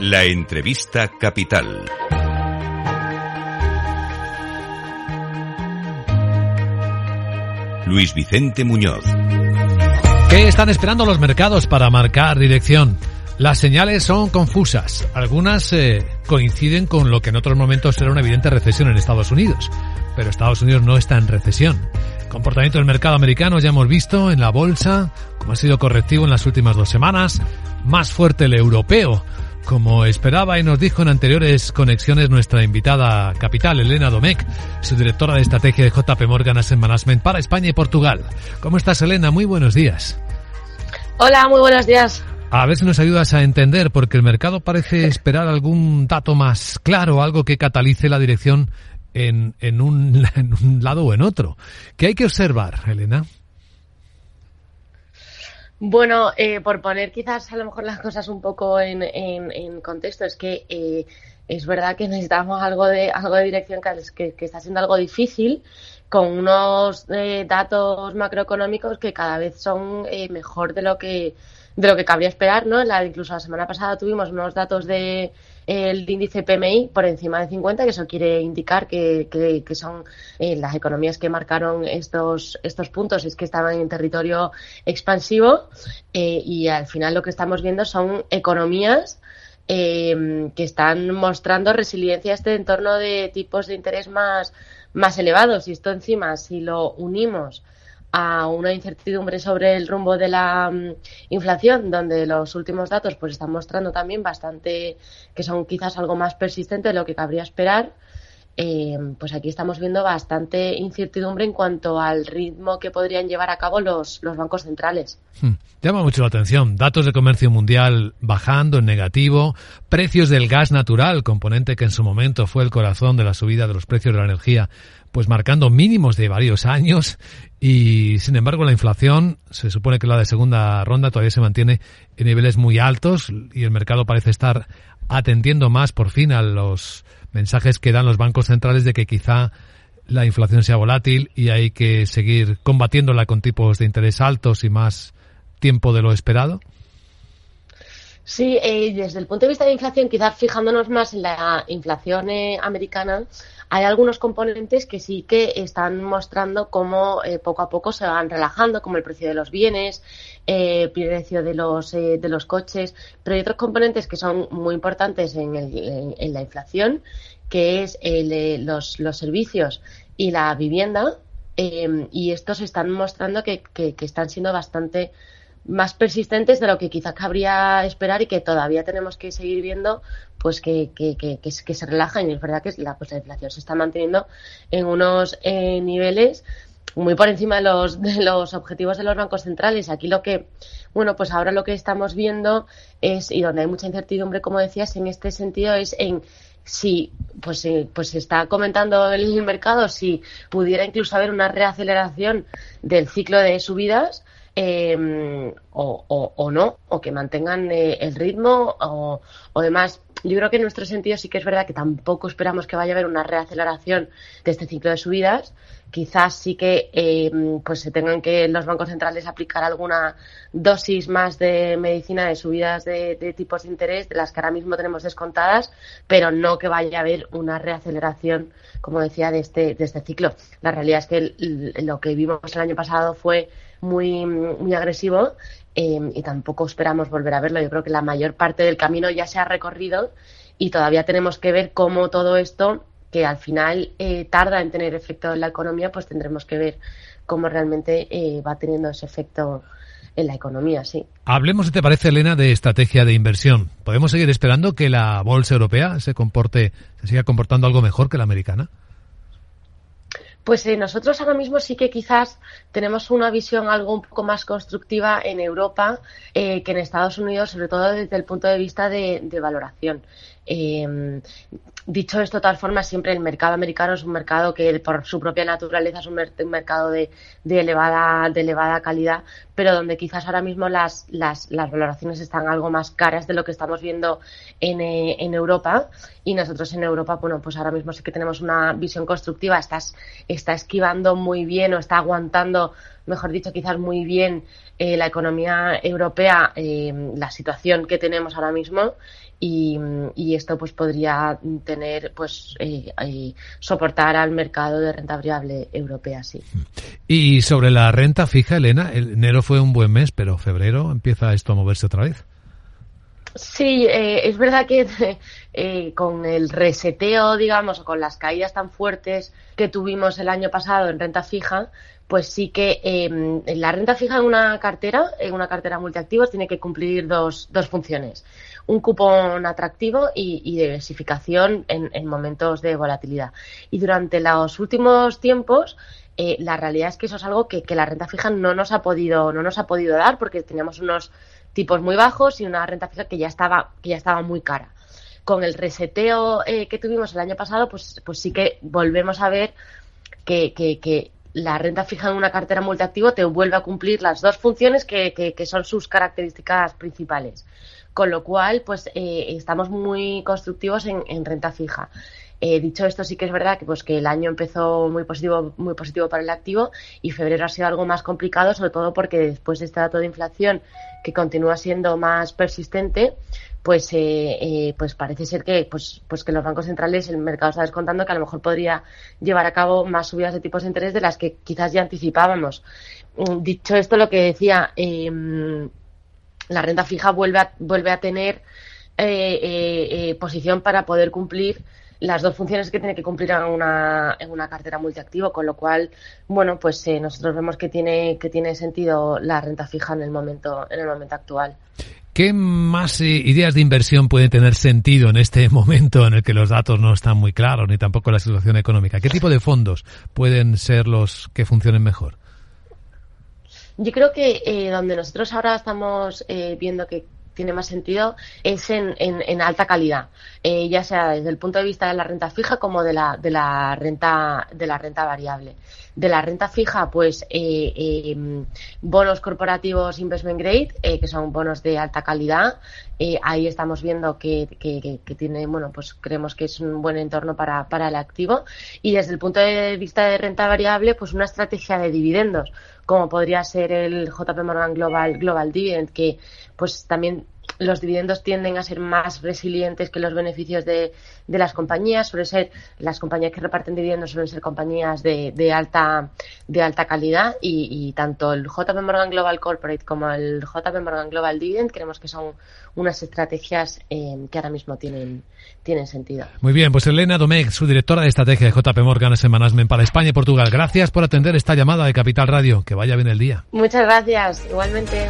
La entrevista capital. Luis Vicente Muñoz. ¿Qué están esperando los mercados para marcar dirección? Las señales son confusas. Algunas eh, coinciden con lo que en otros momentos era una evidente recesión en Estados Unidos. Pero Estados Unidos no está en recesión. comportamiento del mercado americano ya hemos visto en la bolsa, como ha sido correctivo en las últimas dos semanas. Más fuerte el europeo, como esperaba y nos dijo en anteriores conexiones nuestra invitada capital, Elena Domecq, su directora de estrategia de JP Morgan Asset Management para España y Portugal. ¿Cómo estás, Elena? Muy buenos días. Hola, muy buenos días. A ver si nos ayudas a entender, porque el mercado parece esperar algún dato más claro, algo que catalice la dirección en, en, un, en un lado o en otro. ¿Qué hay que observar, Elena? Bueno, eh, por poner quizás a lo mejor las cosas un poco en, en, contexto, es que eh, es verdad que necesitamos algo de algo de dirección que, que, está siendo algo difícil con unos eh, datos macroeconómicos que cada vez son eh, mejor de lo que de lo que cabría esperar, ¿no? La, incluso la semana pasada tuvimos unos datos de el índice PMI por encima de 50, que eso quiere indicar que, que, son eh, las economías que marcaron estos, estos puntos, es que estaban en territorio expansivo eh, y al final lo que estamos viendo son economías eh, que están mostrando resiliencia a este entorno de tipos de interés más, más elevados. Y esto encima, si lo unimos a una incertidumbre sobre el rumbo de la mm, inflación, donde los últimos datos pues están mostrando también bastante que son quizás algo más persistente de lo que cabría esperar. Eh, pues aquí estamos viendo bastante incertidumbre en cuanto al ritmo que podrían llevar a cabo los, los bancos centrales. Hmm. Llama mucho la atención. Datos de comercio mundial bajando en negativo, precios del gas natural, componente que en su momento fue el corazón de la subida de los precios de la energía, pues marcando mínimos de varios años y sin embargo la inflación se supone que la de segunda ronda todavía se mantiene en niveles muy altos y el mercado parece estar atendiendo más por fin a los mensajes que dan los bancos centrales de que quizá la inflación sea volátil y hay que seguir combatiéndola con tipos de interés altos y más tiempo de lo esperado? Sí, eh, desde el punto de vista de inflación, quizás fijándonos más en la inflación eh, americana, hay algunos componentes que sí que están mostrando cómo eh, poco a poco se van relajando, como el precio de los bienes, el precio de los, de los coches, pero hay otros componentes que son muy importantes en, en, la inflación, que es los, los servicios y la vivienda, y estos están mostrando que, que, que están siendo bastante más persistentes de lo que quizá cabría esperar y que todavía tenemos que seguir viendo pues que, que, que, que, se relajan y es verdad que la, pues, la inflación se está manteniendo en unos eh, niveles muy por encima de los, de los objetivos de los bancos centrales. Aquí lo que, bueno, pues ahora lo que estamos viendo es, y donde hay mucha incertidumbre, como decías, en este sentido, es en si, pues, eh, pues está comentando el mercado, si pudiera incluso haber una reaceleración del ciclo de subidas eh, o, o, no, o que mantengan eh, el ritmo o, o, demás. Yo creo que en nuestro sentido sí que es verdad que tampoco esperamos que vaya a haber una reaceleración de este ciclo de subidas. Quizás sí que eh, pues se tengan que los bancos centrales aplicar alguna dosis más de medicina de subidas de, de tipos de interés de las que ahora mismo tenemos descontadas, pero no que vaya a haber una reaceleración, como decía, de este, de este ciclo. La realidad es que lo que vimos el año pasado fue muy, muy agresivo eh, y tampoco esperamos volver a verlo. Yo creo que la mayor parte del camino ya se ha recorrido y todavía tenemos que ver cómo todo esto, que al final eh, tarda en tener efecto en la economía, pues tendremos que ver cómo realmente eh, va teniendo ese efecto en la economía, sí. Hablemos, ¿te parece, Elena, de estrategia de inversión? ¿Podemos seguir esperando que la bolsa europea se comporte, se siga comportando algo mejor que la americana? Pues eh, nosotros ahora mismo sí que quizás tenemos una visión algo un poco más constructiva en Europa eh, que en Estados Unidos, sobre todo desde el punto de vista de, de valoración. Eh, dicho esto, de todas formas, siempre el mercado americano es un mercado que por su propia naturaleza es un, mercado de, elevada, de elevada calidad, pero donde quizás ahora mismo las, las, las valoraciones están algo más caras de lo que estamos viendo en, eh, en, Europa. Y nosotros en Europa, bueno, pues ahora mismo sí que tenemos una visión constructiva, está, está esquivando muy bien o está aguantando mejor dicho, quizás muy bien eh, la economía europea, eh, la situación que tenemos ahora mismo y, esto pues podría tener pues eh, soportar al mercado de renta variable europea, sí. Y sobre la renta fija, Elena, el enero fue un buen mes, pero febrero empieza esto a moverse otra vez. Sí, eh, es verdad que eh, con el reseteo, digamos, o con las caídas tan fuertes que tuvimos el año pasado en renta fija, pues sí que em, la renta fija en una cartera, en una cartera multiactivos, tiene que cumplir dos, dos funciones. Un cupón atractivo y, y diversificación en, en, momentos de volatilidad. Y durante los últimos tiempos, eh, la realidad es que eso es algo que, que la renta fija no nos ha podido, no nos ha podido dar porque teníamos unos tipos muy bajos y una renta fija que ya estaba, que ya estaba muy cara. Con el reseteo eh, que tuvimos el año pasado, pues, pues sí que volvemos a ver que, que, la renta fija en una cartera multiactivo te vuelve a cumplir las dos funciones que, que son sus características principales. Con lo cual, pues eh, estamos muy constructivos en renta fija. Eh, dicho esto, sí que es verdad que, pues, que el año empezó muy positivo, muy positivo para el activo y febrero ha sido algo más complicado, sobre todo porque después de este dato de inflación que continúa siendo más persistente, pues, eh, eh, pues parece ser que, pues, pues que los bancos centrales, el mercado está descontando que a lo mejor podría llevar a cabo más subidas de tipos de interés de las que quizás ya anticipábamos. Mm, dicho esto, lo que decía, em, la renta fija vuelve a, vuelve a tener posición para poder cumplir las dos funciones que tiene que cumplir en una, en una cartera multiactivo, con lo cual, bueno, pues eh, nosotros vemos que tiene, que tiene sentido la renta fija en el momento, en el momento actual. ¿Qué más eh, ideas de inversión pueden tener sentido en este momento en el que los datos no están muy claros ni tampoco la situación económica? ¿Qué tipo de fondos pueden ser los que funcionen mejor? Yo creo que eh, donde nosotros ahora estamos viendo que tiene más sentido es en, en, alta calidad, eh, ya sea desde el punto de vista de la renta fija como de la, de la renta de la renta variable. De la renta fija, pues eh, em, bonos corporativos investment grade, eh, que son bonos de alta calidad. ahí estamos viendo que, que, que, tiene, bueno, pues creemos que es un buen entorno para, para el activo. Y desde el punto de vista de renta variable, pues una estrategia de dividendos como podría ser el JP Morgan Global, Global Dividend, que pues también los dividendos tienden a ser más resilientes que los beneficios de, de las compañías. Suelen ser, las compañías que reparten dividendos suelen ser compañías de, de alta, de alta calidad y, y, tanto el JP Morgan Global Corporate como el JP Morgan Global Dividend creemos que son unas estrategias eh, que ahora mismo tienen, tienen sentido. Muy bien, pues Elena Domecq, su directora de estrategia de JP Morgan en Management para España y Portugal. Gracias por atender esta llamada de Capital Radio. Que vaya bien el día. Muchas gracias, igualmente.